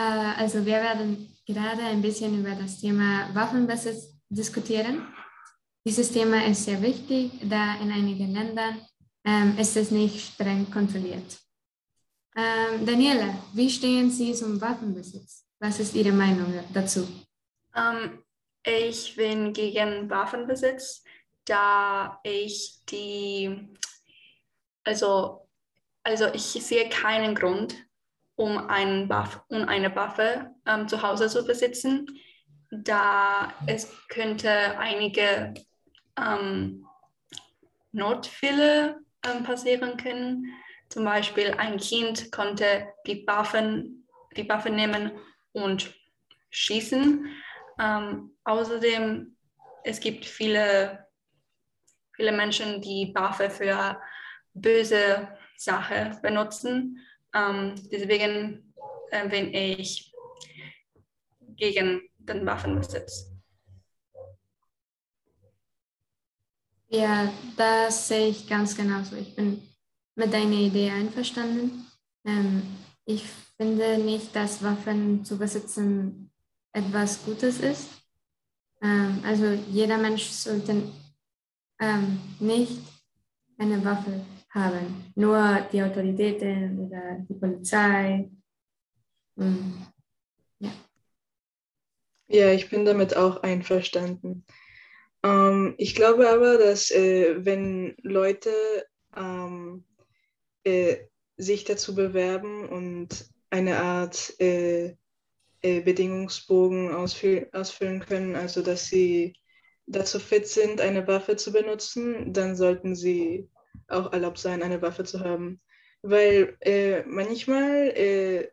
also wir werden gerade ein bisschen über das Thema Waffenbesitz diskutieren. Dieses Thema ist sehr wichtig, da in einigen Ländern ähm, ist es nicht streng kontrolliert. Ähm, Daniela, wie stehen Sie zum Waffenbesitz? Was ist Ihre Meinung dazu? Ähm, ich bin gegen Waffenbesitz, da ich die, also, also ich sehe keinen Grund, um, einen Waff, um eine Waffe ähm, zu Hause zu besitzen, da es könnte einige ähm, Notfälle ähm, passieren können. Zum Beispiel ein Kind konnte die Waffen, die Waffe nehmen und schießen. Ähm, außerdem, es gibt viele, viele Menschen, die Waffe für böse Sachen benutzen. Ähm, deswegen äh, bin ich gegen den Waffenbesitz. Ja, das sehe ich ganz genauso. Ich bin mit deiner Idee einverstanden. Ähm, ich finde nicht, dass Waffen zu besitzen etwas Gutes ist. Ähm, also jeder Mensch sollte ähm, nicht eine Waffe haben, nur die Autoritäten oder die Polizei. Ja. ja, ich bin damit auch einverstanden. Ähm, ich glaube aber, dass äh, wenn Leute ähm, äh, sich dazu bewerben und eine Art äh, äh Bedingungsbogen ausfü ausfüllen können, also dass sie dazu fit sind, eine Waffe zu benutzen, dann sollten sie auch erlaubt sein, eine Waffe zu haben. Weil äh, manchmal, äh,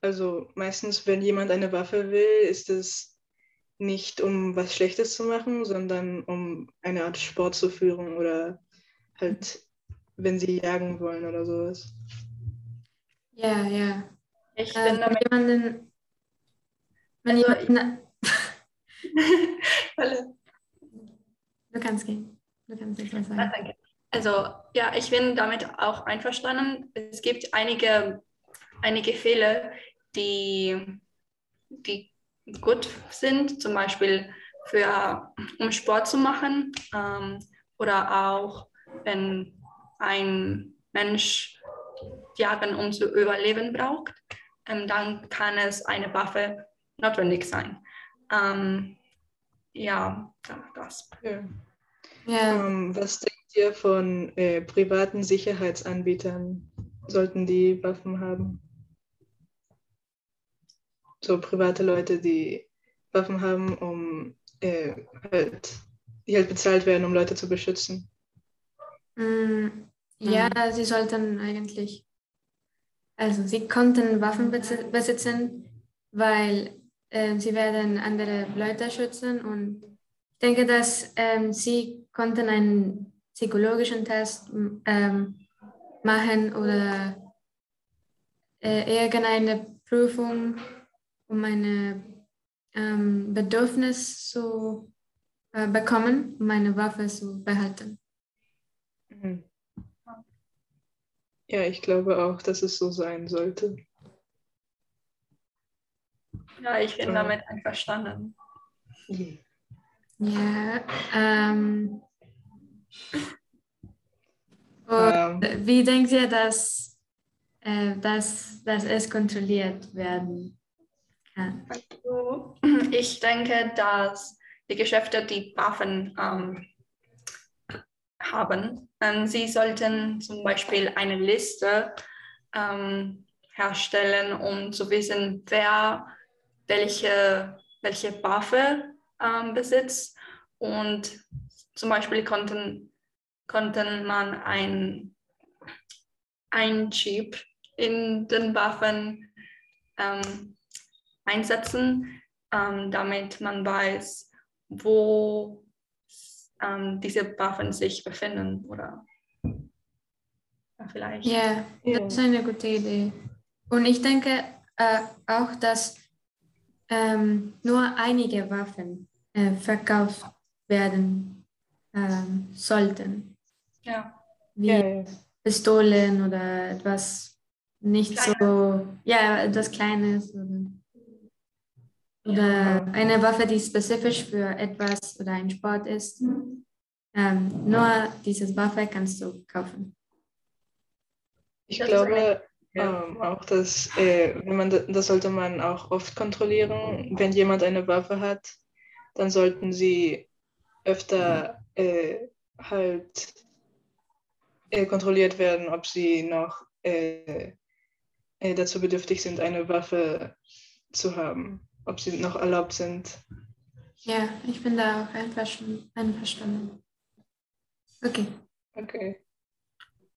also meistens, wenn jemand eine Waffe will, ist es nicht um was Schlechtes zu machen, sondern um eine Art Sport zu führen oder halt, wenn sie jagen wollen oder sowas. Ja, ja. Ich äh, bin damit. Jemanden, wenn also, jemand, du kannst gehen. Du kannst jetzt was sagen. Ah, danke. Also ja, ich bin damit auch einverstanden. Es gibt einige, einige Fehler, die, die gut sind, zum Beispiel für, um Sport zu machen ähm, oder auch wenn ein Mensch Jagen um zu überleben braucht, ähm, dann kann es eine Waffe notwendig sein. Ähm, ja, das. Ja. Ja. Ähm, was ihr von äh, privaten Sicherheitsanbietern? Sollten die Waffen haben? so private Leute, die Waffen haben, um äh, halt, die halt bezahlt werden, um Leute zu beschützen. Mm, ja, mhm. sie sollten eigentlich, also sie konnten Waffen besitzen, weil äh, sie werden andere Leute schützen und ich denke, dass ähm, sie konnten einen psychologischen Test ähm, machen oder äh, irgendeine Prüfung um eine ähm, Bedürfnis zu äh, bekommen, um eine Waffe zu behalten. Mhm. Ja, ich glaube auch, dass es so sein sollte. Ja, ich bin damit einverstanden. Ja, ähm, ähm. wie denkt ihr, dass, äh, dass, dass es kontrolliert werden also, ich denke, dass die Geschäfte, die Waffen ähm, haben, ähm, sie sollten zum Beispiel eine Liste ähm, herstellen, um zu wissen, wer welche, welche Waffe ähm, besitzt. Und zum Beispiel konnten, konnten man ein, ein Chip in den Waffen ähm, einsetzen, ähm, damit man weiß, wo ähm, diese Waffen sich befinden oder vielleicht. Ja, das ist eine gute Idee. Und ich denke äh, auch, dass ähm, nur einige Waffen äh, verkauft werden ähm, sollten. Ja. Wie ja, ja. Pistolen oder etwas nicht Kleine. so, ja, etwas Kleines oder, oder ja. eine Waffe, die spezifisch für etwas oder ein Sport ist. Ähm, nur diese Waffe kannst du kaufen. Ich das glaube ähm, auch, dass äh, wenn man das sollte man auch oft kontrollieren. Wenn jemand eine Waffe hat, dann sollten sie öfter äh, halt äh, kontrolliert werden, ob sie noch äh, äh, dazu bedürftig sind, eine Waffe zu haben, ob sie noch erlaubt sind. Ja, ich bin da auch einverstanden. Okay. Okay.